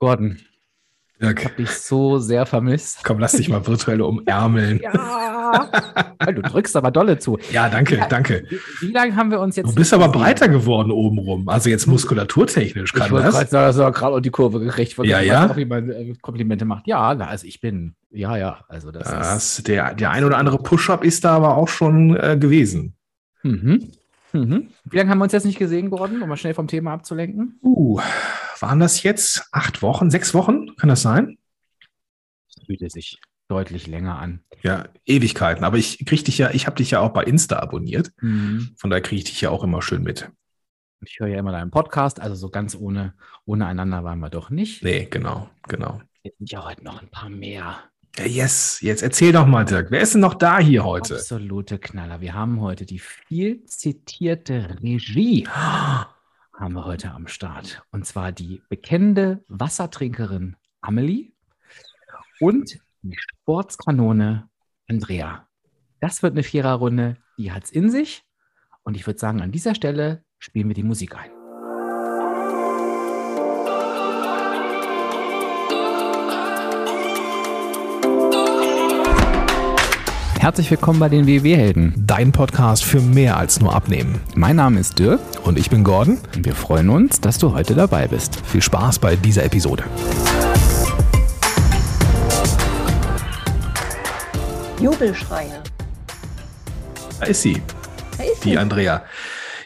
Gordon, Dirk, ich habe dich so sehr vermisst. komm, lass dich mal virtuell umärmeln. Ja. du drückst aber dolle zu. Ja, danke, danke. Wie, wie lange haben wir uns jetzt. Du bist aber gesehen? breiter geworden obenrum. Also jetzt muskulaturtechnisch Ich kann gerade das. sagen, dass er gerade auf die Kurve gekriegt. Ja, Ich ja. Auch, wie man äh, Komplimente macht. Ja, also ich bin. Ja, ja. Also das ist. das der, der ein oder andere Push-Up ist da aber auch schon äh, gewesen. Mhm. Mhm. Wie lange haben wir uns jetzt nicht gesehen, Gordon, um mal schnell vom Thema abzulenken? Uh, waren das jetzt acht Wochen, sechs Wochen? Kann das sein? Das fühlte sich deutlich länger an. Ja, Ewigkeiten. Aber ich krieg dich ja, ich habe dich ja auch bei Insta abonniert. Mhm. Von daher kriege ich dich ja auch immer schön mit. Ich höre ja immer deinen Podcast, also so ganz ohne, ohne einander waren wir doch nicht. Nee, genau, genau. Jetzt sind ja heute noch ein paar mehr. Ja, yes, jetzt erzähl doch mal, Dirk. Wer ist denn noch da hier heute? Absolute Knaller. Wir haben heute die viel zitierte Regie haben wir heute am Start. Und zwar die bekennende Wassertrinkerin Amelie und die Sportskanone Andrea. Das wird eine Viererrunde, die hat's in sich. Und ich würde sagen, an dieser Stelle spielen wir die Musik ein. Herzlich willkommen bei den WW-Helden. Dein Podcast für mehr als nur Abnehmen. Mein Name ist Dirk Und ich bin Gordon. und wir freuen uns, dass du heute dabei bist. Viel Spaß bei dieser Episode. Jubelschreie. Da ist sie, Da ist die sie. Andrea.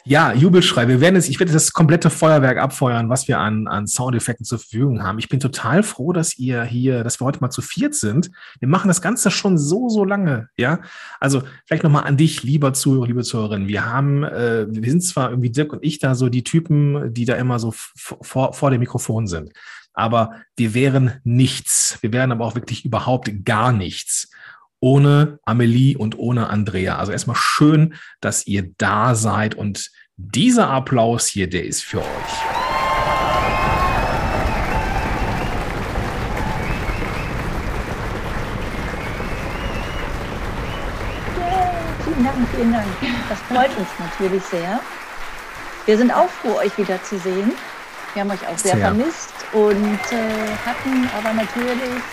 Ja, Jubelschrei. Wir werden jetzt, ich werde das komplette Feuerwerk abfeuern, was wir an, an Soundeffekten zur Verfügung haben. Ich bin total froh, dass ihr hier, dass wir heute mal zu viert sind. Wir machen das Ganze schon so, so lange. Ja, also vielleicht nochmal an dich, lieber Zuhörer, liebe Zuhörerin. Wir haben, äh, wir sind zwar irgendwie Dirk und ich da so die Typen, die da immer so vor, vor dem Mikrofon sind. Aber wir wären nichts. Wir wären aber auch wirklich überhaupt gar nichts ohne Amelie und ohne Andrea. Also erstmal schön, dass ihr da seid und dieser Applaus hier, der ist für euch. Vielen Dank, vielen Dank. Das freut uns natürlich sehr. Wir sind auch froh, euch wiederzusehen. Wir haben euch auch sehr, Sehr. vermisst und äh, hatten aber natürlich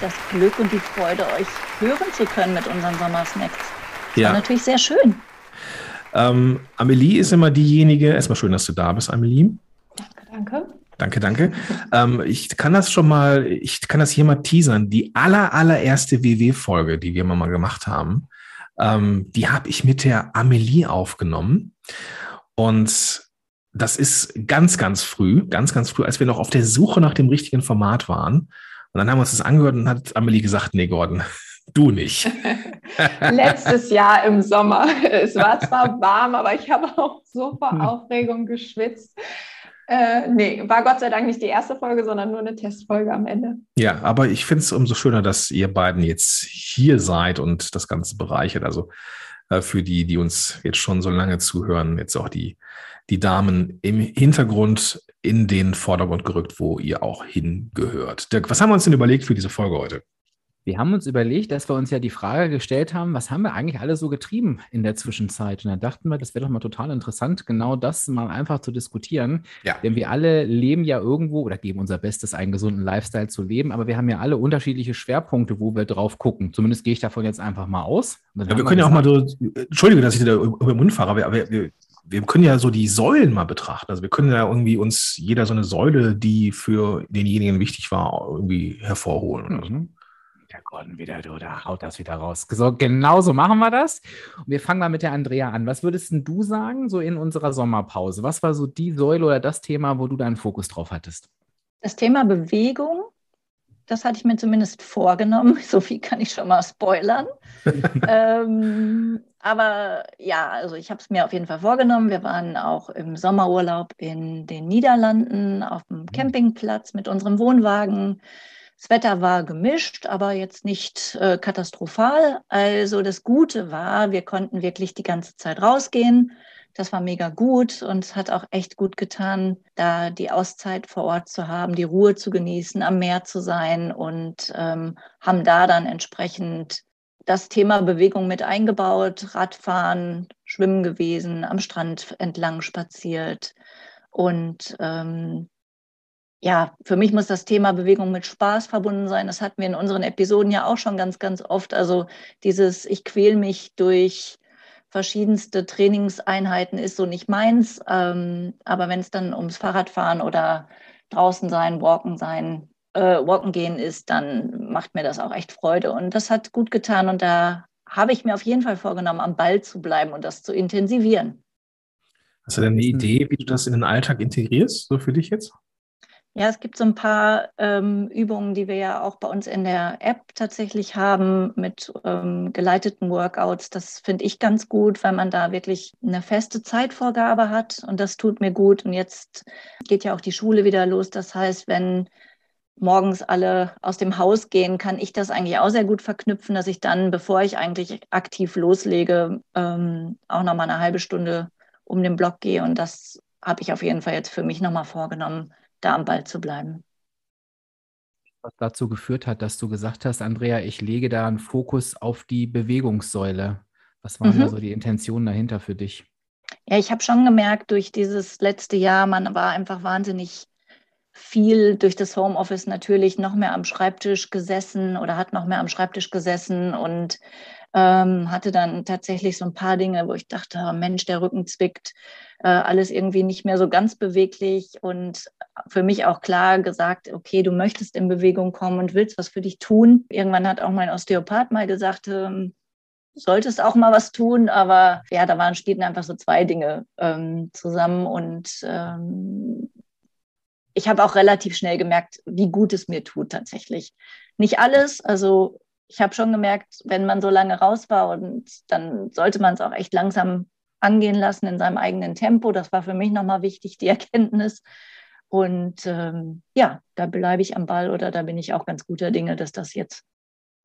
das Glück und die Freude, euch hören zu können mit unseren Sommersnacks. Das war natürlich sehr schön. Ähm, Amelie ist immer diejenige, erstmal schön, dass du da bist, Amelie. Danke, danke. Danke, danke. Ähm, ich kann das schon mal, ich kann das hier mal teasern. Die aller, allererste WW-Folge, die wir mal gemacht haben, ähm, die habe ich mit der Amelie aufgenommen. Und das ist ganz, ganz früh, ganz, ganz früh, als wir noch auf der Suche nach dem richtigen Format waren. Und dann haben wir uns das angehört und hat Amelie gesagt, nee, Gordon, du nicht. letztes Jahr im Sommer. Es war zwar warm, aber ich habe auch so vor Aufregung geschwitzt. Äh, nee, war Gott sei Dank nicht die erste Folge, sondern nur eine Testfolge am Ende. Ja, aber ich finde es umso schöner, dass ihr beiden jetzt hier seid und das Ganze bereichert. Also für die, die uns jetzt schon so lange zuhören, jetzt auch die, die Damen im Hintergrund in den Vordergrund gerückt, wo ihr auch hingehört. Dirk, was haben wir uns denn überlegt für diese Folge heute? Wir haben uns überlegt, dass wir uns ja die Frage gestellt haben, was haben wir eigentlich alle so getrieben in der Zwischenzeit? Und da dachten wir, das wäre doch mal total interessant, genau das mal einfach zu diskutieren. Ja. Denn wir alle leben ja irgendwo oder geben unser Bestes, einen gesunden Lifestyle zu leben, aber wir haben ja alle unterschiedliche Schwerpunkte, wo wir drauf gucken. Zumindest gehe ich davon jetzt einfach mal aus. Ja, wir können ja auch mal so, Entschuldige, dass ich da über den Mund fahre, aber wir, wir, wir können ja so die Säulen mal betrachten. Also wir können ja irgendwie uns jeder so eine Säule, die für denjenigen wichtig war, irgendwie hervorholen. Mhm. Der Gordon wieder, du, da haut das wieder raus. So, genau so machen wir das. Und wir fangen mal mit der Andrea an. Was würdest denn du sagen, so in unserer Sommerpause? Was war so die Säule oder das Thema, wo du deinen Fokus drauf hattest? Das Thema Bewegung, das hatte ich mir zumindest vorgenommen. So viel kann ich schon mal spoilern. ähm, aber ja, also ich habe es mir auf jeden Fall vorgenommen. Wir waren auch im Sommerurlaub in den Niederlanden auf dem Campingplatz mit unserem Wohnwagen. Das Wetter war gemischt, aber jetzt nicht äh, katastrophal. Also das Gute war, wir konnten wirklich die ganze Zeit rausgehen. Das war mega gut und es hat auch echt gut getan, da die Auszeit vor Ort zu haben, die Ruhe zu genießen, am Meer zu sein und ähm, haben da dann entsprechend das Thema Bewegung mit eingebaut, Radfahren, Schwimmen gewesen, am Strand entlang spaziert und ähm, ja, für mich muss das Thema Bewegung mit Spaß verbunden sein. Das hatten wir in unseren Episoden ja auch schon ganz, ganz oft. Also dieses, ich quäl mich durch verschiedenste Trainingseinheiten ist so nicht meins. Ähm, aber wenn es dann ums Fahrradfahren oder draußen sein, walken sein, äh, walken gehen ist, dann macht mir das auch echt Freude. Und das hat gut getan. Und da habe ich mir auf jeden Fall vorgenommen, am Ball zu bleiben und das zu intensivieren. Hast du denn eine Idee, wie du das in den Alltag integrierst, so für dich jetzt? Ja, es gibt so ein paar ähm, Übungen, die wir ja auch bei uns in der App tatsächlich haben mit ähm, geleiteten Workouts. Das finde ich ganz gut, weil man da wirklich eine feste Zeitvorgabe hat und das tut mir gut. Und jetzt geht ja auch die Schule wieder los. Das heißt, wenn morgens alle aus dem Haus gehen, kann ich das eigentlich auch sehr gut verknüpfen, dass ich dann, bevor ich eigentlich aktiv loslege, ähm, auch noch mal eine halbe Stunde um den Block gehe. Und das habe ich auf jeden Fall jetzt für mich noch mal vorgenommen da am Ball zu bleiben. Was dazu geführt hat, dass du gesagt hast, Andrea, ich lege da einen Fokus auf die Bewegungssäule. Was waren mhm. da so die Intentionen dahinter für dich? Ja, ich habe schon gemerkt, durch dieses letzte Jahr, man war einfach wahnsinnig viel durch das Homeoffice natürlich noch mehr am Schreibtisch gesessen oder hat noch mehr am Schreibtisch gesessen und ähm, hatte dann tatsächlich so ein paar Dinge, wo ich dachte, Mensch, der Rücken zwickt, äh, alles irgendwie nicht mehr so ganz beweglich und für mich auch klar gesagt, okay, du möchtest in Bewegung kommen und willst was für dich tun. Irgendwann hat auch mein Osteopath mal gesagt, ähm, solltest auch mal was tun, aber ja, da waren stehen einfach so zwei Dinge ähm, zusammen und ähm, ich habe auch relativ schnell gemerkt, wie gut es mir tut tatsächlich. Nicht alles, also ich habe schon gemerkt, wenn man so lange raus war und dann sollte man es auch echt langsam angehen lassen in seinem eigenen Tempo. Das war für mich nochmal wichtig, die Erkenntnis. Und ähm, ja, da bleibe ich am Ball oder da bin ich auch ganz guter Dinge, dass das jetzt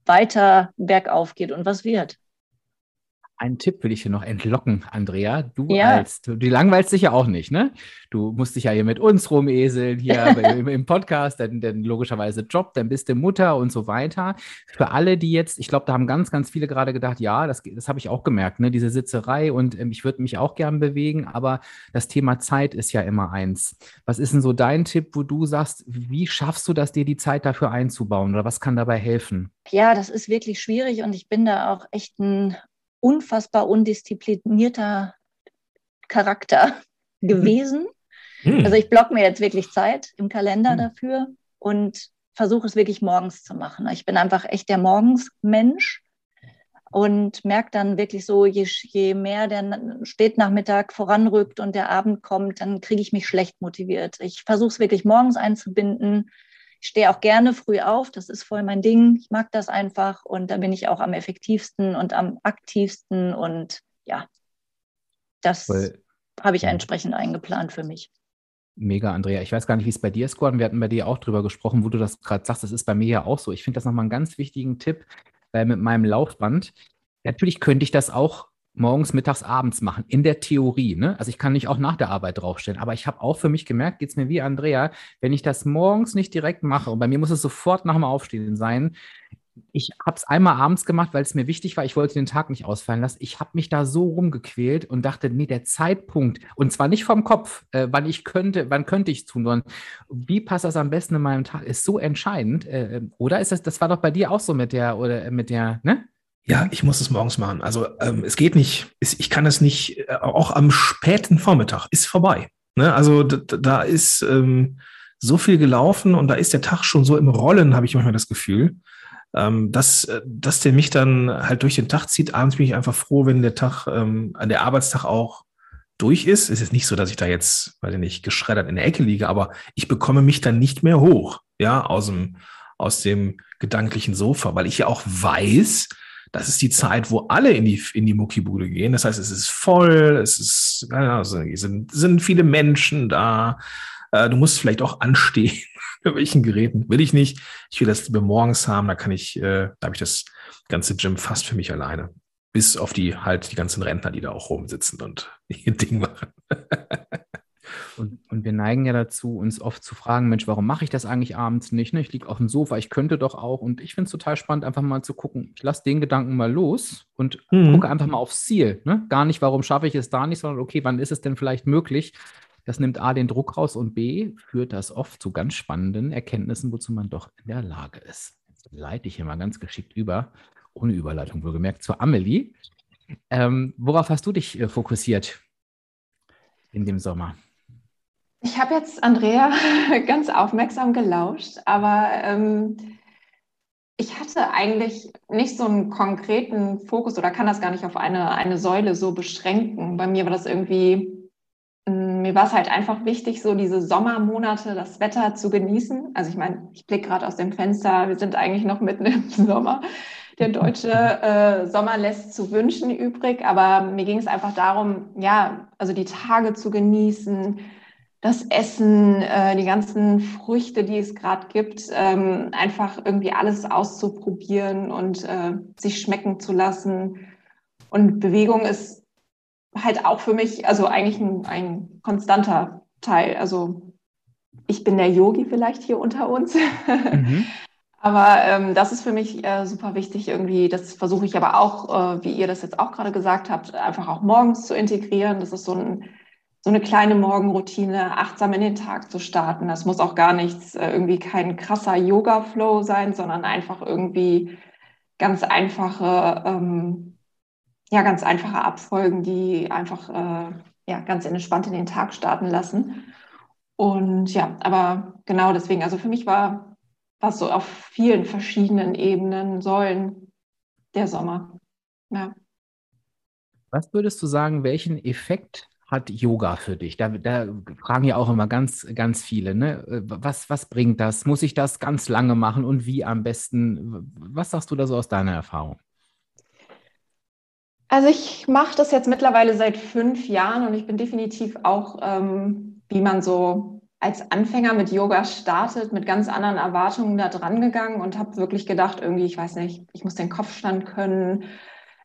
weiter bergauf geht und was wird einen Tipp will ich hier noch entlocken, Andrea. Du ja. als, du, du langweilst dich ja auch nicht, ne? Du musst dich ja hier mit uns rumeseln, hier im, im, Podcast, dann, dann logischerweise Job, dann bist du Mutter und so weiter. Für alle, die jetzt, ich glaube, da haben ganz, ganz viele gerade gedacht, ja, das, das habe ich auch gemerkt, ne? Diese Sitzerei und ähm, ich würde mich auch gern bewegen, aber das Thema Zeit ist ja immer eins. Was ist denn so dein Tipp, wo du sagst, wie schaffst du das, dir die Zeit dafür einzubauen oder was kann dabei helfen? Ja, das ist wirklich schwierig und ich bin da auch echt ein unfassbar undisziplinierter Charakter mhm. gewesen. Mhm. Also ich block mir jetzt wirklich Zeit im Kalender mhm. dafür und versuche es wirklich morgens zu machen. Ich bin einfach echt der Morgensmensch und merke dann wirklich so, je, je mehr der Spätnachmittag voranrückt und der Abend kommt, dann kriege ich mich schlecht motiviert. Ich versuche es wirklich morgens einzubinden, ich stehe auch gerne früh auf, das ist voll mein Ding. Ich mag das einfach und da bin ich auch am effektivsten und am aktivsten und ja, das habe ich entsprechend eingeplant für mich. Mega, Andrea. Ich weiß gar nicht, wie es bei dir ist, Gordon. Wir hatten bei dir auch drüber gesprochen, wo du das gerade sagst. Das ist bei mir ja auch so. Ich finde das nochmal einen ganz wichtigen Tipp, weil mit meinem Laufband, natürlich könnte ich das auch morgens, mittags, abends machen, in der Theorie. Ne? Also ich kann nicht auch nach der Arbeit draufstellen, aber ich habe auch für mich gemerkt, geht es mir wie Andrea, wenn ich das morgens nicht direkt mache, und bei mir muss es sofort nach dem Aufstehen sein, ich habe es einmal abends gemacht, weil es mir wichtig war. Ich wollte den Tag nicht ausfallen lassen. Ich habe mich da so rumgequält und dachte, nee, der Zeitpunkt, und zwar nicht vom Kopf, äh, wann ich könnte, wann könnte ich es tun, sondern wie passt das am besten in meinem Tag, ist so entscheidend. Äh, oder ist das, das war doch bei dir auch so mit der, oder mit der, ne? Ja, ich muss es morgens machen. Also ähm, es geht nicht, ich kann es nicht, äh, auch am späten Vormittag ist vorbei. Ne? Also da ist ähm, so viel gelaufen und da ist der Tag schon so im Rollen, habe ich manchmal das Gefühl, ähm, dass, äh, dass der mich dann halt durch den Tag zieht. Abends bin ich einfach froh, wenn der Tag, ähm, der Arbeitstag auch durch ist. Es ist nicht so, dass ich da jetzt, weiß ich nicht, geschreddert in der Ecke liege, aber ich bekomme mich dann nicht mehr hoch, ja, aus dem, aus dem gedanklichen Sofa, weil ich ja auch weiß, das ist die Zeit, wo alle in die, in die Muckibude gehen. Das heißt, es ist voll, es ist, also, sind, sind viele Menschen da. Äh, du musst vielleicht auch anstehen. Bei welchen Geräten will ich nicht. Ich will das morgens haben. Da kann ich, äh, da habe ich das ganze Gym fast für mich alleine. Bis auf die halt die ganzen Rentner, die da auch rumsitzen und ihr Ding machen. Und, und, wir neigen ja dazu, uns oft zu fragen, Mensch, warum mache ich das eigentlich abends nicht? Ne? Ich liege auf dem Sofa, ich könnte doch auch. Und ich finde es total spannend, einfach mal zu gucken, ich lasse den Gedanken mal los und mhm. gucke einfach mal aufs Ziel. Ne? Gar nicht, warum schaffe ich es da nicht, sondern okay, wann ist es denn vielleicht möglich? Das nimmt A den Druck raus und B führt das oft zu ganz spannenden Erkenntnissen, wozu man doch in der Lage ist. Jetzt leite ich hier mal ganz geschickt über, ohne Überleitung wohlgemerkt, zur Amelie. Ähm, worauf hast du dich äh, fokussiert in dem Sommer? Ich habe jetzt Andrea ganz aufmerksam gelauscht, aber ähm, ich hatte eigentlich nicht so einen konkreten Fokus oder kann das gar nicht auf eine, eine Säule so beschränken. Bei mir war das irgendwie, mm, mir war es halt einfach wichtig, so diese Sommermonate, das Wetter zu genießen. Also ich meine, ich blicke gerade aus dem Fenster, wir sind eigentlich noch mitten im Sommer. Der deutsche äh, Sommer lässt zu wünschen übrig, aber mir ging es einfach darum, ja, also die Tage zu genießen, das Essen, äh, die ganzen Früchte, die es gerade gibt, ähm, einfach irgendwie alles auszuprobieren und äh, sich schmecken zu lassen. Und Bewegung ist halt auch für mich, also eigentlich ein, ein konstanter Teil. Also ich bin der Yogi vielleicht hier unter uns. Mhm. aber ähm, das ist für mich äh, super wichtig irgendwie. Das versuche ich aber auch, äh, wie ihr das jetzt auch gerade gesagt habt, einfach auch morgens zu integrieren. Das ist so ein so eine kleine Morgenroutine, achtsam in den Tag zu starten. Das muss auch gar nichts, äh, irgendwie kein krasser Yoga-Flow sein, sondern einfach irgendwie ganz einfache, ähm, ja, ganz einfache Abfolgen, die einfach äh, ja, ganz entspannt in den Tag starten lassen. Und ja, aber genau deswegen, also für mich war was so auf vielen verschiedenen Ebenen, Säulen der Sommer. Ja. Was würdest du sagen, welchen Effekt hat Yoga für dich? Da, da, fragen ja auch immer ganz, ganz viele. Ne? Was, was bringt das? Muss ich das ganz lange machen und wie am besten? Was sagst du da so aus deiner Erfahrung? Also ich mache das jetzt mittlerweile seit fünf Jahren und ich bin definitiv auch, ähm, wie man so als Anfänger mit Yoga startet, mit ganz anderen Erwartungen da dran gegangen und habe wirklich gedacht, irgendwie, ich weiß nicht, ich muss den Kopfstand können, äh,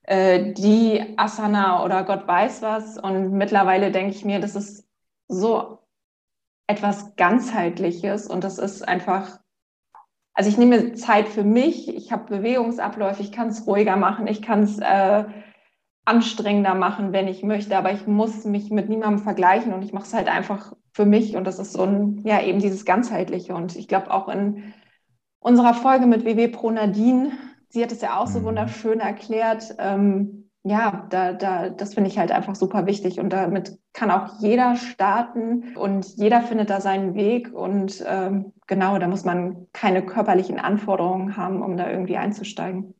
die Asana oder Gott weiß was. Und mittlerweile denke ich mir, das ist so etwas ganzheitliches und das ist einfach, also ich nehme Zeit für mich, ich habe Bewegungsabläufe, ich kann es ruhiger machen, ich kann es äh, anstrengender machen, wenn ich möchte, aber ich muss mich mit niemandem vergleichen und ich mache es halt einfach für mich. Und das ist so ein, ja, eben dieses ganzheitliche. Und ich glaube auch in unserer Folge mit WW Pro Nadine sie hat es ja auch so mhm. wunderschön erklärt. Ähm, ja, da, da, das finde ich halt einfach super wichtig und damit kann auch jeder starten und jeder findet da seinen Weg und ähm, genau, da muss man keine körperlichen Anforderungen haben, um da irgendwie einzusteigen.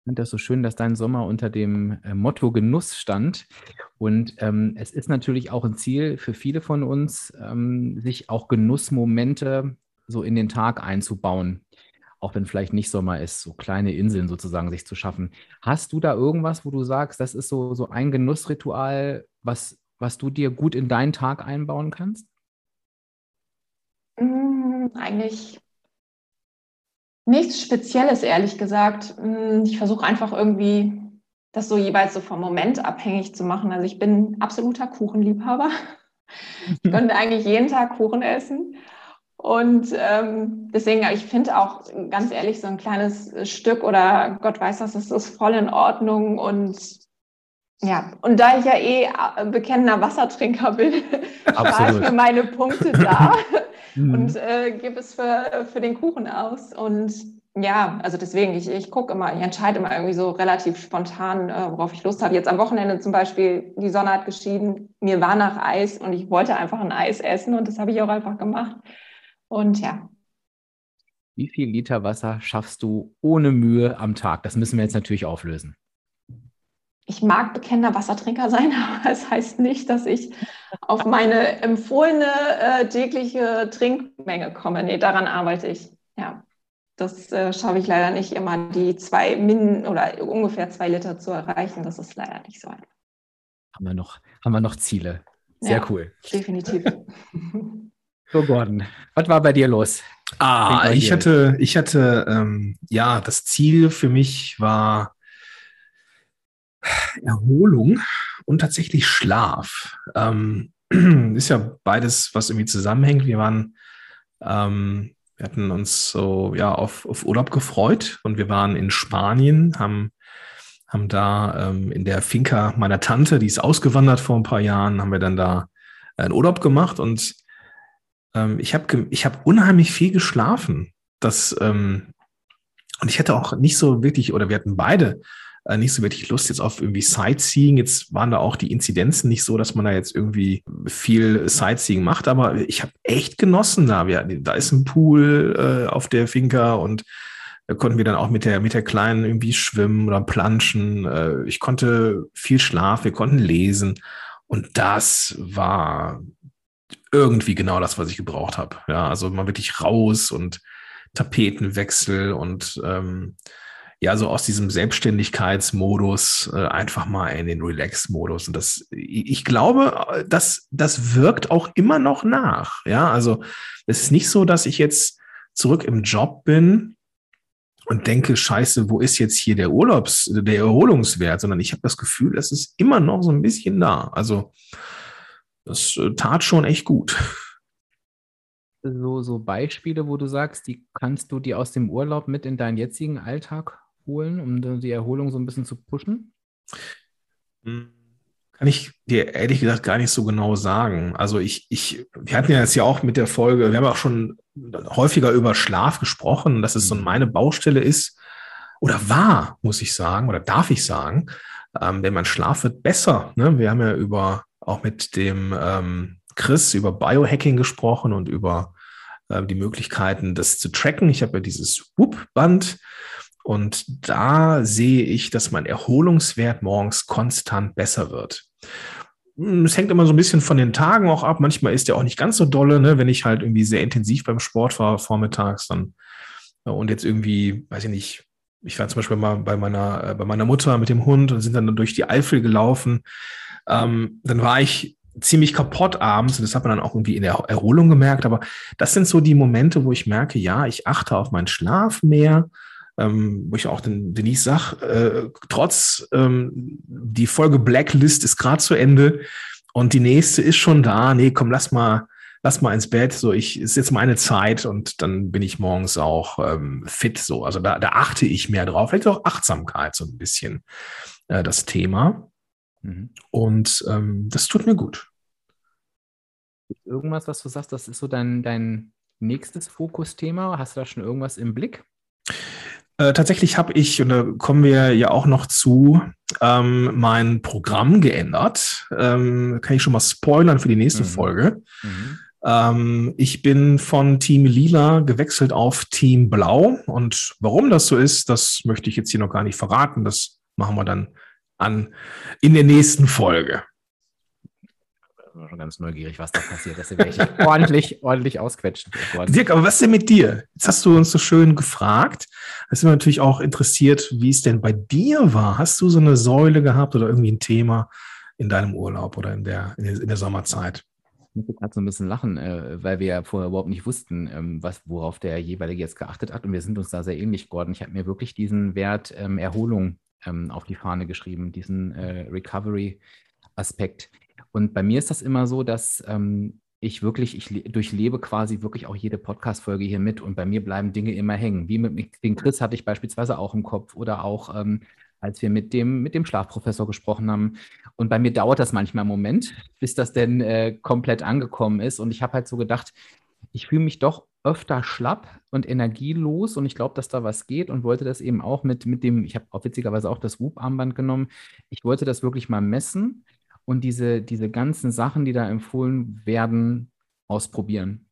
Ich finde das so schön, dass dein Sommer unter dem äh, Motto Genuss stand. Und ähm, es ist natürlich auch ein Ziel für viele von uns, ähm, sich auch Genussmomente so in den Tag einzubauen auch wenn vielleicht nicht Sommer ist, so kleine Inseln sozusagen sich zu schaffen. Hast du da irgendwas, wo du sagst, das ist so, so ein Genussritual, was, was du dir gut in deinen Tag einbauen kannst? Mm, eigentlich nichts Spezielles, ehrlich gesagt. Mm, ich versuche einfach irgendwie das so jeweils so vom Moment abhängig zu machen. Also ich bin absoluter Kuchenliebhaber. Ich könnte eigentlich jeden Tag Kuchen essen. Und ähm, deswegen, ich finde auch ganz ehrlich, so ein kleines Stück oder Gott weiß was, das ist voll in Ordnung. Und ja, und da ich ja eh äh, bekennender Wassertrinker bin, war ich mir meine Punkte da mhm. und äh, gebe es für, für den Kuchen aus. Und ja, also deswegen, ich, ich gucke immer, ich entscheide immer irgendwie so relativ spontan, äh, worauf ich Lust habe. Jetzt am Wochenende zum Beispiel, die Sonne hat geschieden, mir war nach Eis und ich wollte einfach ein Eis essen und das habe ich auch einfach gemacht. Und ja. Wie viel Liter Wasser schaffst du ohne Mühe am Tag? Das müssen wir jetzt natürlich auflösen. Ich mag bekennender Wassertrinker sein, aber es das heißt nicht, dass ich auf meine empfohlene äh, tägliche Trinkmenge komme. Nee, daran arbeite ich. Ja, das äh, schaffe ich leider nicht immer, die zwei Min oder ungefähr zwei Liter zu erreichen. Das ist leider nicht so einfach. Haben wir noch, haben wir noch Ziele? Sehr ja, cool. Definitiv. So, Gordon, was war bei dir los? Ah, ich hatte, ich hatte, ähm, ja, das Ziel für mich war Erholung und tatsächlich Schlaf. Ähm, ist ja beides, was irgendwie zusammenhängt. Wir waren, ähm, wir hatten uns so ja auf, auf Urlaub gefreut und wir waren in Spanien, haben haben da ähm, in der Finca meiner Tante, die ist ausgewandert vor ein paar Jahren, haben wir dann da einen Urlaub gemacht und ähm, ich habe ich hab unheimlich viel geschlafen. Das, ähm, und ich hätte auch nicht so wirklich, oder wir hatten beide äh, nicht so wirklich Lust jetzt auf irgendwie Sightseeing. Jetzt waren da auch die Inzidenzen nicht so, dass man da jetzt irgendwie viel Sightseeing macht, aber ich habe echt genossen da. Wir, da ist ein Pool äh, auf der Finca und da konnten wir dann auch mit der, mit der Kleinen irgendwie schwimmen oder planschen. Äh, ich konnte viel schlafen, wir konnten lesen. Und das war irgendwie genau das, was ich gebraucht habe. Ja, also mal wirklich raus und Tapetenwechsel und ähm, ja, so aus diesem Selbstständigkeitsmodus äh, einfach mal in den Relax-Modus. Und das, ich glaube, das, das wirkt auch immer noch nach. Ja, also es ist nicht so, dass ich jetzt zurück im Job bin und denke, scheiße, wo ist jetzt hier der Urlaubs, der Erholungswert, sondern ich habe das Gefühl, es ist immer noch so ein bisschen da. Also das äh, tat schon echt gut. So, so Beispiele, wo du sagst, die kannst du dir aus dem Urlaub mit in deinen jetzigen Alltag holen, um die Erholung so ein bisschen zu pushen? Hm, kann ich dir ehrlich gesagt gar nicht so genau sagen. Also ich, ich, wir hatten ja jetzt ja auch mit der Folge, wir haben auch schon häufiger über Schlaf gesprochen, dass es so mhm. meine Baustelle ist oder war, muss ich sagen, oder darf ich sagen, ähm, denn mein Schlaf wird besser. Ne? Wir haben ja über auch mit dem ähm, Chris über Biohacking gesprochen und über äh, die Möglichkeiten, das zu tracken. Ich habe ja dieses Whoop-Band und da sehe ich, dass mein Erholungswert morgens konstant besser wird. Hm, es hängt immer so ein bisschen von den Tagen auch ab. Manchmal ist der auch nicht ganz so dolle, ne? wenn ich halt irgendwie sehr intensiv beim Sport war vormittags dann äh, und jetzt irgendwie, weiß ich nicht, ich war zum Beispiel mal bei meiner, äh, bei meiner Mutter mit dem Hund und sind dann durch die Eifel gelaufen. Ähm, dann war ich ziemlich kaputt abends und das hat man dann auch irgendwie in der Erholung gemerkt. Aber das sind so die Momente, wo ich merke, ja, ich achte auf meinen Schlaf mehr, ähm, wo ich auch den Denise sag, äh, trotz ähm, die Folge Blacklist ist gerade zu Ende und die nächste ist schon da. Nee, komm, lass mal, lass mal ins Bett. So, ich ist jetzt meine Zeit und dann bin ich morgens auch ähm, fit. So, also da, da achte ich mehr drauf. Vielleicht auch Achtsamkeit so ein bisschen äh, das Thema. Mhm. Und ähm, das tut mir gut. Irgendwas, was du sagst, das ist so dein, dein nächstes Fokusthema. Hast du da schon irgendwas im Blick? Äh, tatsächlich habe ich, und da kommen wir ja auch noch zu, ähm, mein Programm geändert. Ähm, kann ich schon mal spoilern für die nächste mhm. Folge. Mhm. Ähm, ich bin von Team Lila gewechselt auf Team Blau. Und warum das so ist, das möchte ich jetzt hier noch gar nicht verraten. Das machen wir dann an in der nächsten Folge. Ich bin schon ganz neugierig, was da passiert. Das werde ich ordentlich, ordentlich ausquetschen. Dirk, aber was ist denn mit dir? Jetzt hast du uns so schön gefragt. Es sind wir natürlich auch interessiert, wie es denn bei dir war. Hast du so eine Säule gehabt oder irgendwie ein Thema in deinem Urlaub oder in der, in der, in der Sommerzeit? Ich musste gerade so ein bisschen lachen, äh, weil wir ja vorher überhaupt nicht wussten, ähm, was, worauf der jeweilige jetzt geachtet hat. Und wir sind uns da sehr ähnlich geworden. Ich habe mir wirklich diesen Wert ähm, Erholung ähm, auf die Fahne geschrieben, diesen äh, Recovery-Aspekt. Und bei mir ist das immer so, dass ähm, ich wirklich, ich durchlebe quasi wirklich auch jede Podcast-Folge hier mit und bei mir bleiben Dinge immer hängen. Wie mit den Chris hatte ich beispielsweise auch im Kopf oder auch ähm, als wir mit dem, mit dem Schlafprofessor gesprochen haben. Und bei mir dauert das manchmal einen Moment, bis das denn äh, komplett angekommen ist. Und ich habe halt so gedacht, ich fühle mich doch öfter schlapp und energielos und ich glaube, dass da was geht und wollte das eben auch mit, mit dem, ich habe auch witzigerweise auch das Whoop-Armband genommen. Ich wollte das wirklich mal messen und diese, diese ganzen Sachen, die da empfohlen werden, ausprobieren.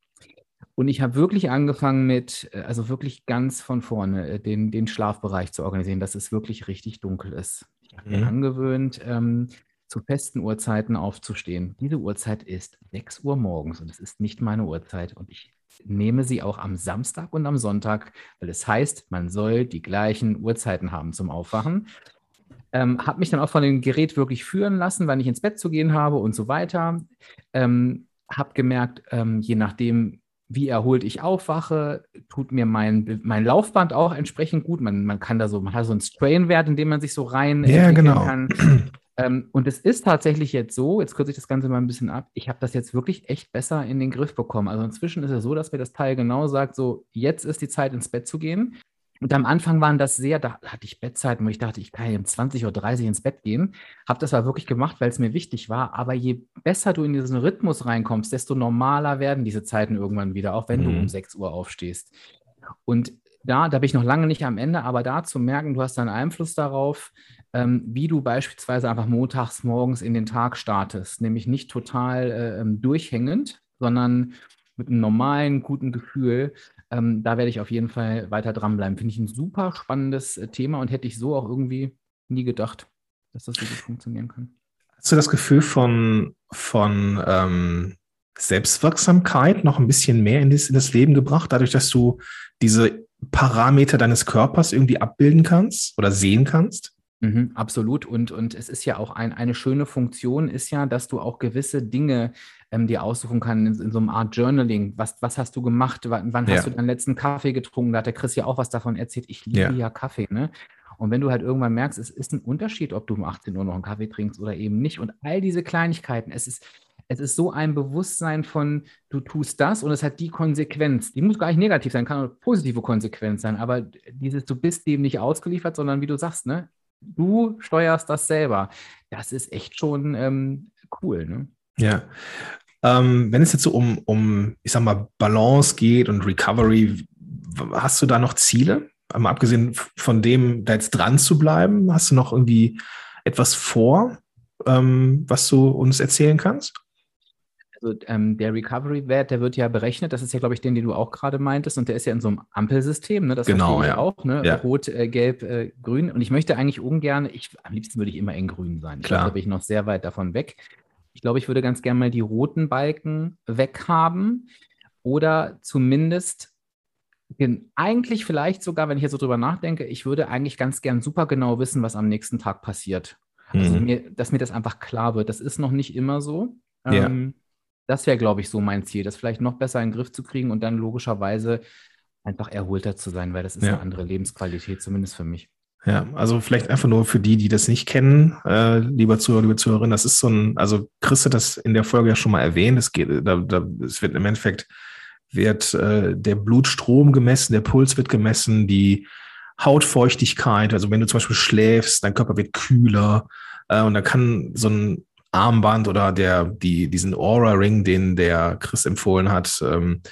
Und ich habe wirklich angefangen mit, äh, also wirklich ganz von vorne, äh, den, den Schlafbereich zu organisieren, dass es wirklich richtig dunkel ist. Ich habe mir mhm. angewöhnt, ähm, zu festen Uhrzeiten aufzustehen. Diese Uhrzeit ist 6 Uhr morgens und es ist nicht meine Uhrzeit. Und ich nehme sie auch am Samstag und am Sonntag, weil es heißt, man soll die gleichen Uhrzeiten haben zum Aufwachen. Ähm, habe mich dann auch von dem Gerät wirklich führen lassen, wann ich ins Bett zu gehen habe und so weiter. Ähm, habe gemerkt, ähm, je nachdem, wie erholt ich aufwache, tut mir mein, mein Laufband auch entsprechend gut. Man, man kann da so, man hat so einen Strain-Wert, in dem man sich so rein ja, genau. kann. Ähm, und es ist tatsächlich jetzt so, jetzt kürze ich das Ganze mal ein bisschen ab, ich habe das jetzt wirklich echt besser in den Griff bekommen. Also inzwischen ist es so, dass mir das Teil genau sagt, so jetzt ist die Zeit ins Bett zu gehen. Und am Anfang waren das sehr, da hatte ich Bettzeiten, wo ich dachte, ich kann ja um 20.30 Uhr ins Bett gehen. Habe das aber wirklich gemacht, weil es mir wichtig war. Aber je besser du in diesen Rhythmus reinkommst, desto normaler werden diese Zeiten irgendwann wieder, auch wenn mhm. du um 6 Uhr aufstehst. Und da, da bin ich noch lange nicht am Ende, aber da zu merken, du hast einen Einfluss darauf, ähm, wie du beispielsweise einfach montags morgens in den Tag startest. Nämlich nicht total äh, ähm, durchhängend, sondern mit einem normalen, guten Gefühl. Ähm, da werde ich auf jeden Fall weiter dranbleiben. Finde ich ein super spannendes äh, Thema und hätte ich so auch irgendwie nie gedacht, dass das so gut funktionieren kann. Hast du das Gefühl von, von ähm, Selbstwirksamkeit noch ein bisschen mehr in das, in das Leben gebracht, dadurch, dass du diese Parameter deines Körpers irgendwie abbilden kannst oder sehen kannst? Mhm, absolut. Und, und es ist ja auch ein, eine schöne Funktion, ist ja, dass du auch gewisse Dinge ähm, dir aussuchen kannst in, in, so einer Art Journaling. Was, was hast du gemacht? Wann, wann ja. hast du deinen letzten Kaffee getrunken? Da hat der Chris ja auch was davon erzählt. Ich liebe ja, ja Kaffee, ne? Und wenn du halt irgendwann merkst, es ist ein Unterschied, ob du um 18 Uhr noch einen Kaffee trinkst oder eben nicht. Und all diese Kleinigkeiten, es ist, es ist so ein Bewusstsein von, du tust das und es hat die Konsequenz. Die muss gar nicht negativ sein, kann auch eine positive Konsequenz sein, aber dieses, du bist dem nicht ausgeliefert, sondern wie du sagst, ne, du steuerst das selber. Das ist echt schon ähm, cool. Ne? Ja. Ähm, wenn es jetzt so um, um, ich sag mal, Balance geht und Recovery, hast du da noch Ziele? Mal abgesehen von dem, da jetzt dran zu bleiben, hast du noch irgendwie etwas vor, ähm, was du uns erzählen kannst? Also ähm, der Recovery-Wert, der wird ja berechnet. Das ist ja, glaube ich, den, den du auch gerade meintest. Und der ist ja in so einem Ampelsystem. Ne? Das genau, ja. auch. Ne? Ja. Rot, äh, Gelb, äh, Grün. Und ich möchte eigentlich ungern, ich, am liebsten würde ich immer in Grün sein. Ich Klar. glaube, da bin ich noch sehr weit davon weg. Ich glaube, ich würde ganz gerne mal die roten Balken weghaben. Oder zumindest eigentlich vielleicht sogar, wenn ich jetzt so drüber nachdenke, ich würde eigentlich ganz gern super genau wissen, was am nächsten Tag passiert. Also mhm. mir, dass mir das einfach klar wird. Das ist noch nicht immer so. Ja. Ähm, das wäre, glaube ich, so mein Ziel, das vielleicht noch besser in den Griff zu kriegen und dann logischerweise einfach erholter zu sein, weil das ist ja. eine andere Lebensqualität, zumindest für mich. Ja, also vielleicht einfach nur für die, die das nicht kennen, äh, lieber Zuhörer, liebe Zuhörerin, das ist so ein, also Chris hat das in der Folge ja schon mal erwähnt, es geht, da, da, es wird im Endeffekt, wird äh, der Blutstrom gemessen, der Puls wird gemessen, die Hautfeuchtigkeit, also wenn du zum Beispiel schläfst, dein Körper wird kühler äh, und da kann so ein Armband oder der, die, diesen Aura-Ring, den der Chris empfohlen hat, ähm,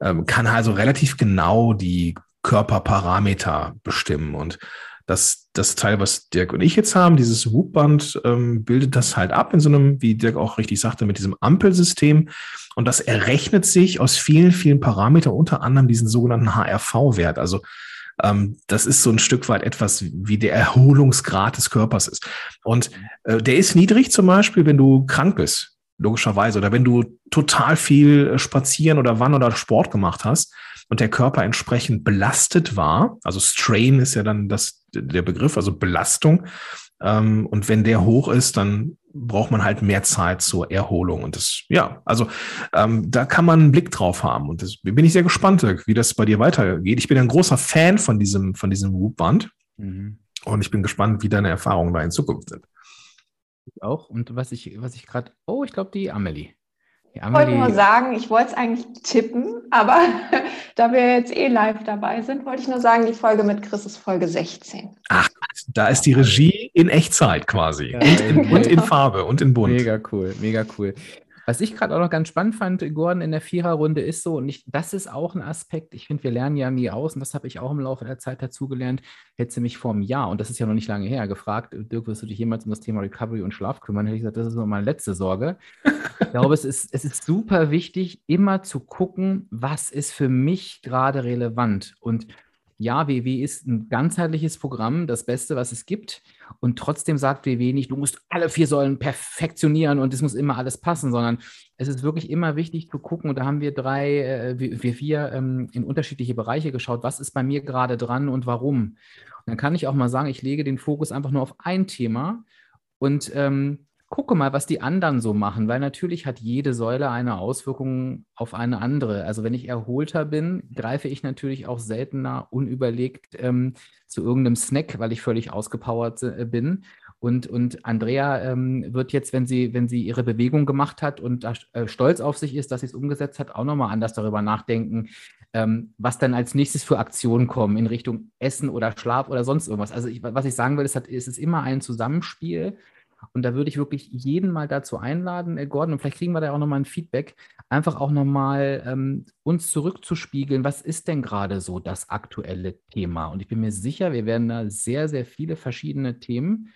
ähm, kann also relativ genau die Körperparameter bestimmen. Und das, das Teil, was Dirk und ich jetzt haben, dieses Whoop-Band, ähm, bildet das halt ab in so einem, wie Dirk auch richtig sagte, mit diesem Ampelsystem. Und das errechnet sich aus vielen, vielen Parametern, unter anderem diesen sogenannten HRV-Wert. Also ähm, das ist so ein Stück weit etwas, wie der Erholungsgrad des Körpers ist. Und äh, der ist niedrig zum Beispiel, wenn du krank bist, logischerweise, oder wenn du total viel äh, spazieren oder wann oder Sport gemacht hast und der Körper entsprechend belastet war. Also Strain ist ja dann das, der Begriff, also Belastung. Ähm, und wenn der hoch ist, dann braucht man halt mehr Zeit zur Erholung. Und das, ja, also ähm, da kann man einen Blick drauf haben. Und das bin ich sehr gespannt, wie das bei dir weitergeht. Ich bin ein großer Fan von diesem, von diesem Whoop-Band. Mhm. Und ich bin gespannt, wie deine Erfahrungen da in Zukunft sind. Ich auch. Und was ich, was ich gerade, oh, ich glaube, die Amelie. Ich wollte nur sagen, ich wollte es eigentlich tippen, aber da wir jetzt eh live dabei sind, wollte ich nur sagen, die Folge mit Chris ist Folge 16. Ach, da ist die Regie in Echtzeit quasi. Ja, und, in, und, in, Farbe und in Bunt. Mega cool, mega cool. Was ich gerade auch noch ganz spannend fand, Gordon, in der Viererrunde ist so, und ich, das ist auch ein Aspekt, ich finde, wir lernen ja nie aus, und das habe ich auch im Laufe der Zeit dazugelernt. Hätte sie mich vor einem Jahr, und das ist ja noch nicht lange her, gefragt, Dirk, wirst du dich jemals um das Thema Recovery und Schlaf kümmern? Hätte ich gesagt, das ist nur meine letzte Sorge. ich glaube, es ist, es ist super wichtig, immer zu gucken, was ist für mich gerade relevant. Und ja, WW ist ein ganzheitliches Programm, das Beste, was es gibt. Und trotzdem sagt WW nicht, du musst alle vier Säulen perfektionieren und es muss immer alles passen, sondern es ist wirklich immer wichtig zu gucken. Und da haben wir drei, äh, wir vier ähm, in unterschiedliche Bereiche geschaut. Was ist bei mir gerade dran und warum? Und dann kann ich auch mal sagen, ich lege den Fokus einfach nur auf ein Thema und ähm, gucke mal, was die anderen so machen, weil natürlich hat jede Säule eine Auswirkung auf eine andere. Also wenn ich erholter bin, greife ich natürlich auch seltener unüberlegt ähm, zu irgendeinem Snack, weil ich völlig ausgepowert äh, bin. Und, und Andrea ähm, wird jetzt, wenn sie, wenn sie ihre Bewegung gemacht hat und da äh, stolz auf sich ist, dass sie es umgesetzt hat, auch nochmal anders darüber nachdenken, ähm, was dann als nächstes für Aktionen kommen in Richtung Essen oder Schlaf oder sonst irgendwas. Also ich, was ich sagen will, ist, es ist immer ein Zusammenspiel. Und da würde ich wirklich jeden mal dazu einladen, äh, Gordon, und vielleicht kriegen wir da auch nochmal ein Feedback, einfach auch nochmal ähm, uns zurückzuspiegeln, was ist denn gerade so das aktuelle Thema? Und ich bin mir sicher, wir werden da sehr, sehr viele verschiedene Themen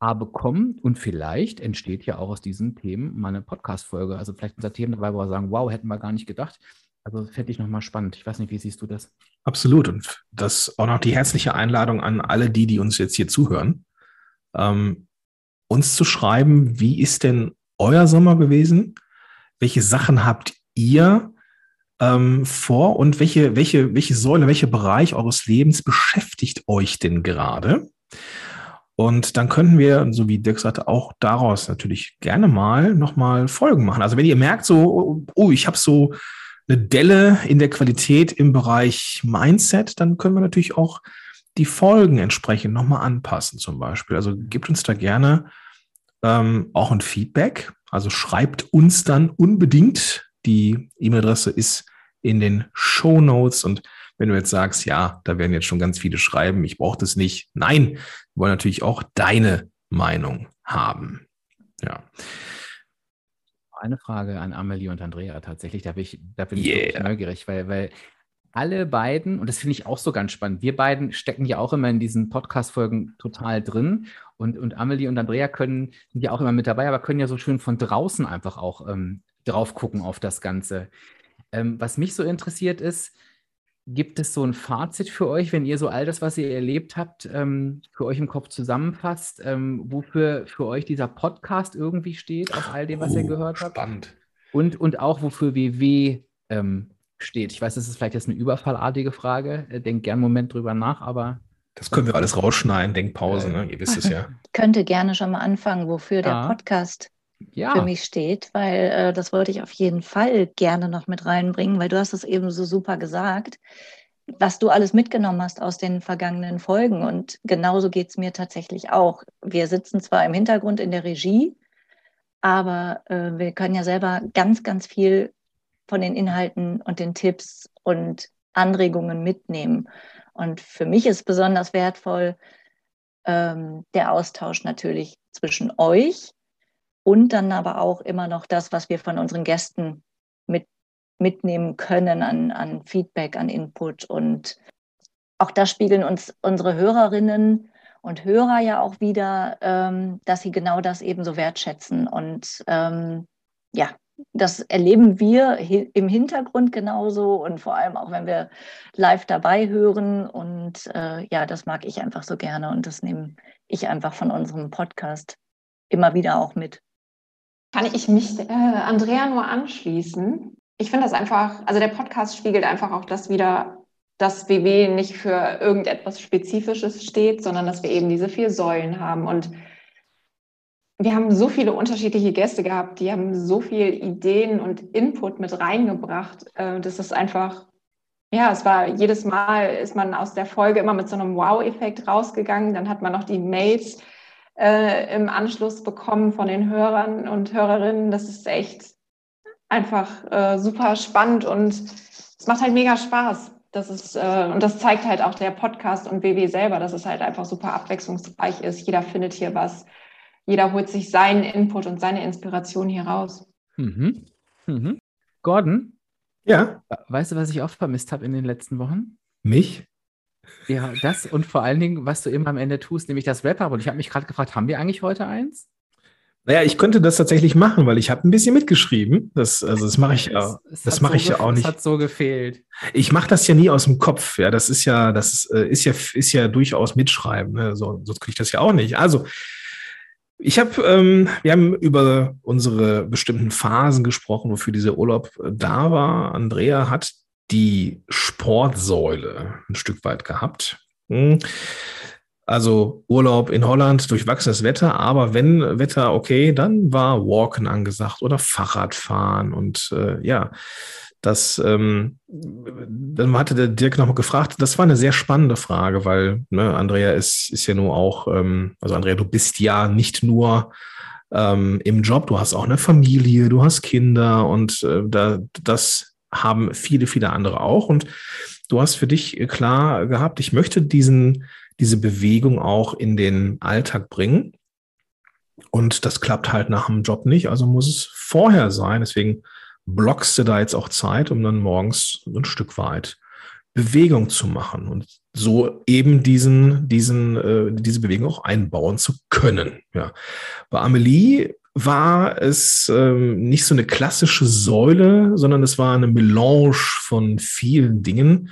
bekommen und vielleicht entsteht ja auch aus diesen Themen mal eine Podcast-Folge. Also vielleicht unser Themen dabei, wo wir sagen, wow, hätten wir gar nicht gedacht. Also fände ich nochmal spannend. Ich weiß nicht, wie siehst du das? Absolut. Und das auch noch die herzliche Einladung an alle die, die uns jetzt hier zuhören, ähm, uns zu schreiben, wie ist denn euer Sommer gewesen? Welche Sachen habt ihr ähm, vor und welche, welche, welche Säule, welcher Bereich eures Lebens beschäftigt euch denn gerade? Und dann könnten wir, so wie Dirk sagte, auch daraus natürlich gerne mal nochmal Folgen machen. Also wenn ihr merkt, so, oh, ich habe so eine Delle in der Qualität im Bereich Mindset, dann können wir natürlich auch die Folgen entsprechend nochmal anpassen zum Beispiel. Also gebt uns da gerne ähm, auch ein Feedback. Also schreibt uns dann unbedingt. Die E-Mail-Adresse ist in den Show Notes. Und wenn du jetzt sagst, ja, da werden jetzt schon ganz viele schreiben, ich brauche das nicht. Nein, wir wollen natürlich auch deine Meinung haben. Ja eine Frage an Amelie und Andrea tatsächlich. Da bin ich, da bin yeah. ich neugierig, weil, weil alle beiden, und das finde ich auch so ganz spannend, wir beiden stecken ja auch immer in diesen Podcast-Folgen total drin. Und, und Amelie und Andrea können, sind ja auch immer mit dabei, aber können ja so schön von draußen einfach auch ähm, drauf gucken auf das Ganze. Ähm, was mich so interessiert ist, Gibt es so ein Fazit für euch, wenn ihr so all das, was ihr erlebt habt, ähm, für euch im Kopf zusammenfasst, ähm, wofür für euch dieser Podcast irgendwie steht, aus all dem, was oh, ihr gehört habt? Spannend. Und, und auch, wofür WW ähm, steht. Ich weiß, das ist vielleicht jetzt eine überfallartige Frage. Äh, denkt gern einen Moment drüber nach, aber. Das können wir alles rausschneiden, Denkpause, ne? ihr wisst es ja. Ich könnte gerne schon mal anfangen, wofür ja. der Podcast ja. für mich steht, weil äh, das wollte ich auf jeden Fall gerne noch mit reinbringen, weil du hast es eben so super gesagt, was du alles mitgenommen hast aus den vergangenen Folgen. Und genauso geht es mir tatsächlich auch. Wir sitzen zwar im Hintergrund in der Regie, aber äh, wir können ja selber ganz, ganz viel von den Inhalten und den Tipps und Anregungen mitnehmen. Und für mich ist besonders wertvoll ähm, der Austausch natürlich zwischen euch, und dann aber auch immer noch das, was wir von unseren Gästen mit, mitnehmen können an, an Feedback, an Input. Und auch das spiegeln uns unsere Hörerinnen und Hörer ja auch wieder, ähm, dass sie genau das eben so wertschätzen. Und ähm, ja, das erleben wir im Hintergrund genauso und vor allem auch, wenn wir live dabei hören. Und äh, ja, das mag ich einfach so gerne und das nehme ich einfach von unserem Podcast immer wieder auch mit. Kann ich mich äh, Andrea nur anschließen? Ich finde das einfach, also der Podcast spiegelt einfach auch das wieder, dass WW nicht für irgendetwas Spezifisches steht, sondern dass wir eben diese vier Säulen haben. Und wir haben so viele unterschiedliche Gäste gehabt, die haben so viele Ideen und Input mit reingebracht. Äh, das ist einfach, ja, es war jedes Mal ist man aus der Folge immer mit so einem Wow-Effekt rausgegangen. Dann hat man noch die Mails äh, im Anschluss bekommen von den Hörern und Hörerinnen. Das ist echt einfach äh, super spannend und es macht halt mega Spaß. Das ist, äh, und das zeigt halt auch der Podcast und WW selber, dass es halt einfach super abwechslungsreich ist. Jeder findet hier was. Jeder holt sich seinen Input und seine Inspiration hier raus. Mhm. Mhm. Gordon? Ja. Weißt du, was ich oft vermisst habe in den letzten Wochen? Mich? Ja, das und vor allen Dingen, was du eben am Ende tust, nämlich das Wrap-Up. Und ich habe mich gerade gefragt, haben wir eigentlich heute eins? Naja, ich könnte das tatsächlich machen, weil ich habe ein bisschen mitgeschrieben. Das, also das mache ich ja. Das, das mache so ich ja auch nicht. Das hat so gefehlt. Ich mache das ja nie aus dem Kopf. Ja, das ist ja, das ist, äh, ist ja, ist ja durchaus mitschreiben. Ne? So, sonst kriege ich das ja auch nicht. Also ich habe, ähm, wir haben über unsere bestimmten Phasen gesprochen, wofür dieser Urlaub äh, da war. Andrea hat die Sportsäule ein Stück weit gehabt. Hm. Also Urlaub in Holland, durchwachsenes Wetter, aber wenn Wetter okay, dann war Walken angesagt oder Fahrradfahren und äh, ja, das, ähm, dann hatte der Dirk nochmal gefragt, das war eine sehr spannende Frage, weil ne, Andrea ist, ist ja nur auch, ähm, also Andrea, du bist ja nicht nur ähm, im Job, du hast auch eine Familie, du hast Kinder und äh, da, das haben viele, viele andere auch. Und du hast für dich klar gehabt, ich möchte diesen, diese Bewegung auch in den Alltag bringen. Und das klappt halt nach dem Job nicht, also muss es vorher sein. Deswegen blockst du da jetzt auch Zeit, um dann morgens ein Stück weit Bewegung zu machen und so eben diesen, diesen, äh, diese Bewegung auch einbauen zu können. Ja. Bei Amelie war es ähm, nicht so eine klassische Säule, sondern es war eine Melange von vielen Dingen.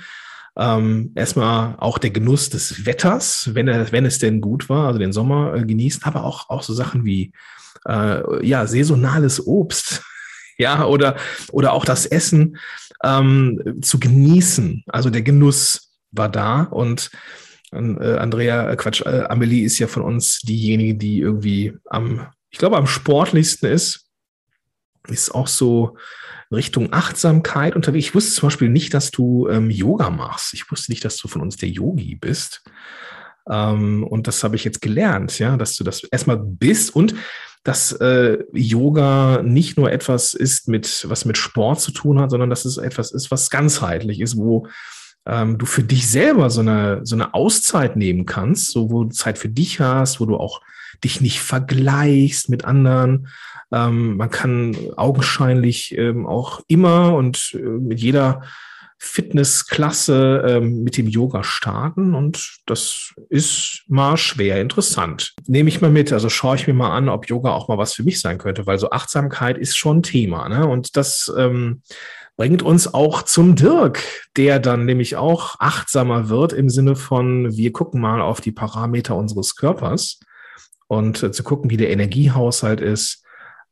Ähm, erstmal auch der Genuss des Wetters, wenn, er, wenn es denn gut war, also den Sommer äh, genießen, aber auch, auch so Sachen wie äh, ja, saisonales Obst, ja, oder, oder auch das Essen ähm, zu genießen. Also der Genuss war da und äh, Andrea, äh, Quatsch, äh, Amelie ist ja von uns diejenige, die irgendwie am, ich glaube, am sportlichsten ist. Ist auch so Richtung Achtsamkeit unterwegs. Ich wusste zum Beispiel nicht, dass du ähm, Yoga machst. Ich wusste nicht, dass du von uns der Yogi bist. Ähm, und das habe ich jetzt gelernt, ja, dass du das erstmal bist und dass äh, Yoga nicht nur etwas ist, mit, was mit Sport zu tun hat, sondern dass es etwas ist, was ganzheitlich ist, wo ähm, du für dich selber so eine, so eine Auszeit nehmen kannst, so wo du Zeit für dich hast, wo du auch dich nicht vergleichst mit anderen. Ähm, man kann augenscheinlich ähm, auch immer und äh, mit jeder Fitnessklasse ähm, mit dem Yoga starten und das ist mal schwer interessant. Nehme ich mal mit, also schaue ich mir mal an, ob Yoga auch mal was für mich sein könnte, weil so Achtsamkeit ist schon Thema. Ne? Und das ähm, bringt uns auch zum Dirk, der dann nämlich auch achtsamer wird im Sinne von, wir gucken mal auf die Parameter unseres Körpers und äh, zu gucken, wie der Energiehaushalt ist.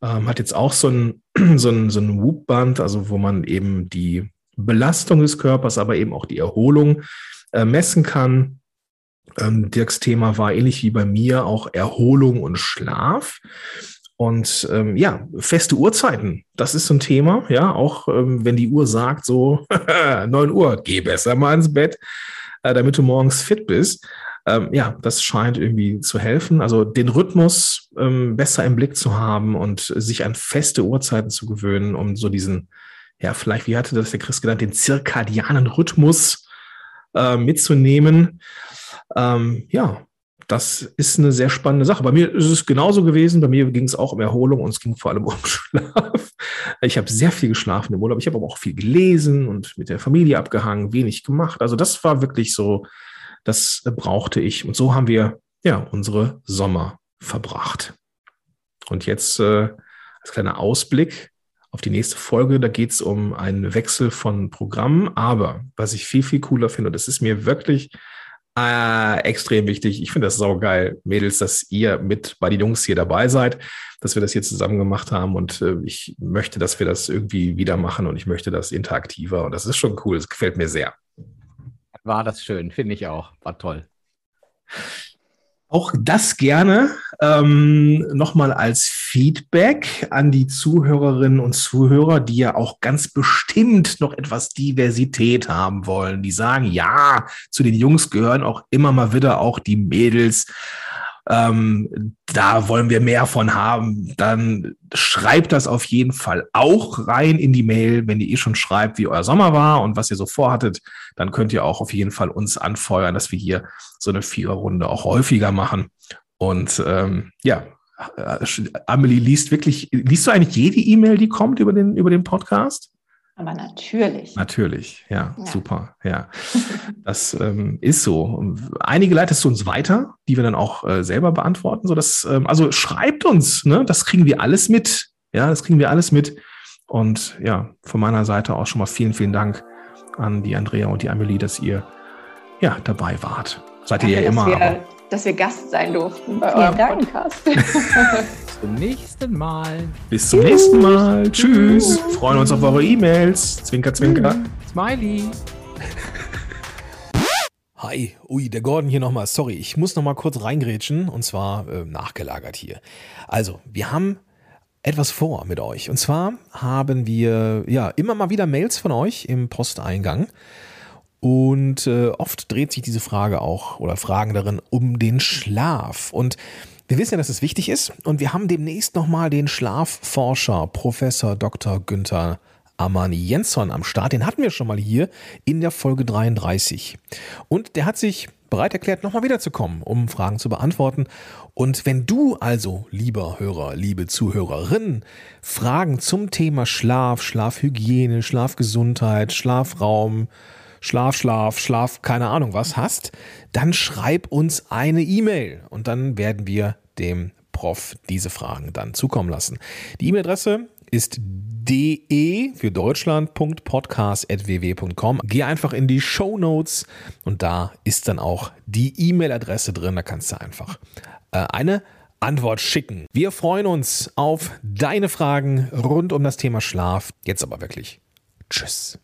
Ähm, hat jetzt auch so ein, so ein, so ein Whoop-Band, also wo man eben die Belastung des Körpers, aber eben auch die Erholung äh, messen kann. Ähm, Dirks Thema war ähnlich wie bei mir auch Erholung und Schlaf. Und ähm, ja, feste Uhrzeiten, das ist so ein Thema, ja, auch ähm, wenn die Uhr sagt, so 9 Uhr, geh besser mal ins Bett, äh, damit du morgens fit bist. Ähm, ja, das scheint irgendwie zu helfen. Also den Rhythmus ähm, besser im Blick zu haben und sich an feste Uhrzeiten zu gewöhnen, um so diesen ja, vielleicht, wie hatte das der Chris genannt, den zirkadianen Rhythmus äh, mitzunehmen. Ähm, ja, das ist eine sehr spannende Sache. Bei mir ist es genauso gewesen. Bei mir ging es auch um Erholung und es ging vor allem um Schlaf. Ich habe sehr viel geschlafen im Urlaub. Ich habe aber auch viel gelesen und mit der Familie abgehangen, wenig gemacht. Also das war wirklich so, das brauchte ich. Und so haben wir ja unsere Sommer verbracht. Und jetzt äh, als kleiner Ausblick auf die nächste Folge. Da geht es um einen Wechsel von Programmen. Aber was ich viel, viel cooler finde, das ist mir wirklich äh, extrem wichtig, ich finde das saugeil, Mädels, dass ihr mit bei den Jungs hier dabei seid, dass wir das hier zusammen gemacht haben. Und äh, ich möchte, dass wir das irgendwie wieder machen und ich möchte das interaktiver. Und das ist schon cool. Das gefällt mir sehr. War das schön, finde ich auch. War toll. Auch das gerne ähm, nochmal als Feedback an die Zuhörerinnen und Zuhörer, die ja auch ganz bestimmt noch etwas Diversität haben wollen. Die sagen, ja, zu den Jungs gehören auch immer mal wieder auch die Mädels. Ähm, da wollen wir mehr von haben, dann schreibt das auf jeden Fall auch rein in die Mail, wenn ihr eh schon schreibt, wie euer Sommer war und was ihr so vorhattet, dann könnt ihr auch auf jeden Fall uns anfeuern, dass wir hier so eine Viererrunde auch häufiger machen. Und ähm, ja, äh, Amelie liest wirklich, liest du eigentlich jede E-Mail, die kommt über den, über den Podcast? Aber natürlich. Natürlich, ja, ja. super, ja. Das ähm, ist so. Einige leitest du uns weiter, die wir dann auch äh, selber beantworten. So dass, ähm, also schreibt uns, ne? Das kriegen wir alles mit. Ja, das kriegen wir alles mit. Und ja, von meiner Seite auch schon mal vielen, vielen Dank an die Andrea und die Amelie, dass ihr ja dabei wart. Seid ihr ja immer. Wir. Dass wir Gast sein durften bei eurem Podcast. zum nächsten Mal. Bis zum nächsten Mal. Tschüss. Freuen uns auf eure E-Mails. Zwinker, zwinker. Smiley. Hi, ui, der Gordon hier nochmal. Sorry, ich muss nochmal kurz reingrätschen und zwar äh, nachgelagert hier. Also, wir haben etwas vor mit euch. Und zwar haben wir ja immer mal wieder Mails von euch im Posteingang. Und äh, oft dreht sich diese Frage auch oder Fragen darin um den Schlaf. Und wir wissen ja, dass es wichtig ist und wir haben demnächst nochmal den Schlafforscher Professor Dr. Günther Armani Jensson am Start. Den hatten wir schon mal hier in der Folge 33. Und der hat sich bereit erklärt, nochmal wiederzukommen, um Fragen zu beantworten. Und wenn du also, lieber Hörer, liebe Zuhörerin, Fragen zum Thema Schlaf, Schlafhygiene, Schlafgesundheit, Schlafraum, Schlaf, Schlaf, Schlaf, keine Ahnung was hast, dann schreib uns eine E-Mail und dann werden wir dem Prof diese Fragen dann zukommen lassen. Die E-Mail-Adresse ist de für Deutschland.podcast.ww.com. Geh einfach in die Show Notes und da ist dann auch die E-Mail-Adresse drin. Da kannst du einfach äh, eine Antwort schicken. Wir freuen uns auf deine Fragen rund um das Thema Schlaf. Jetzt aber wirklich. Tschüss.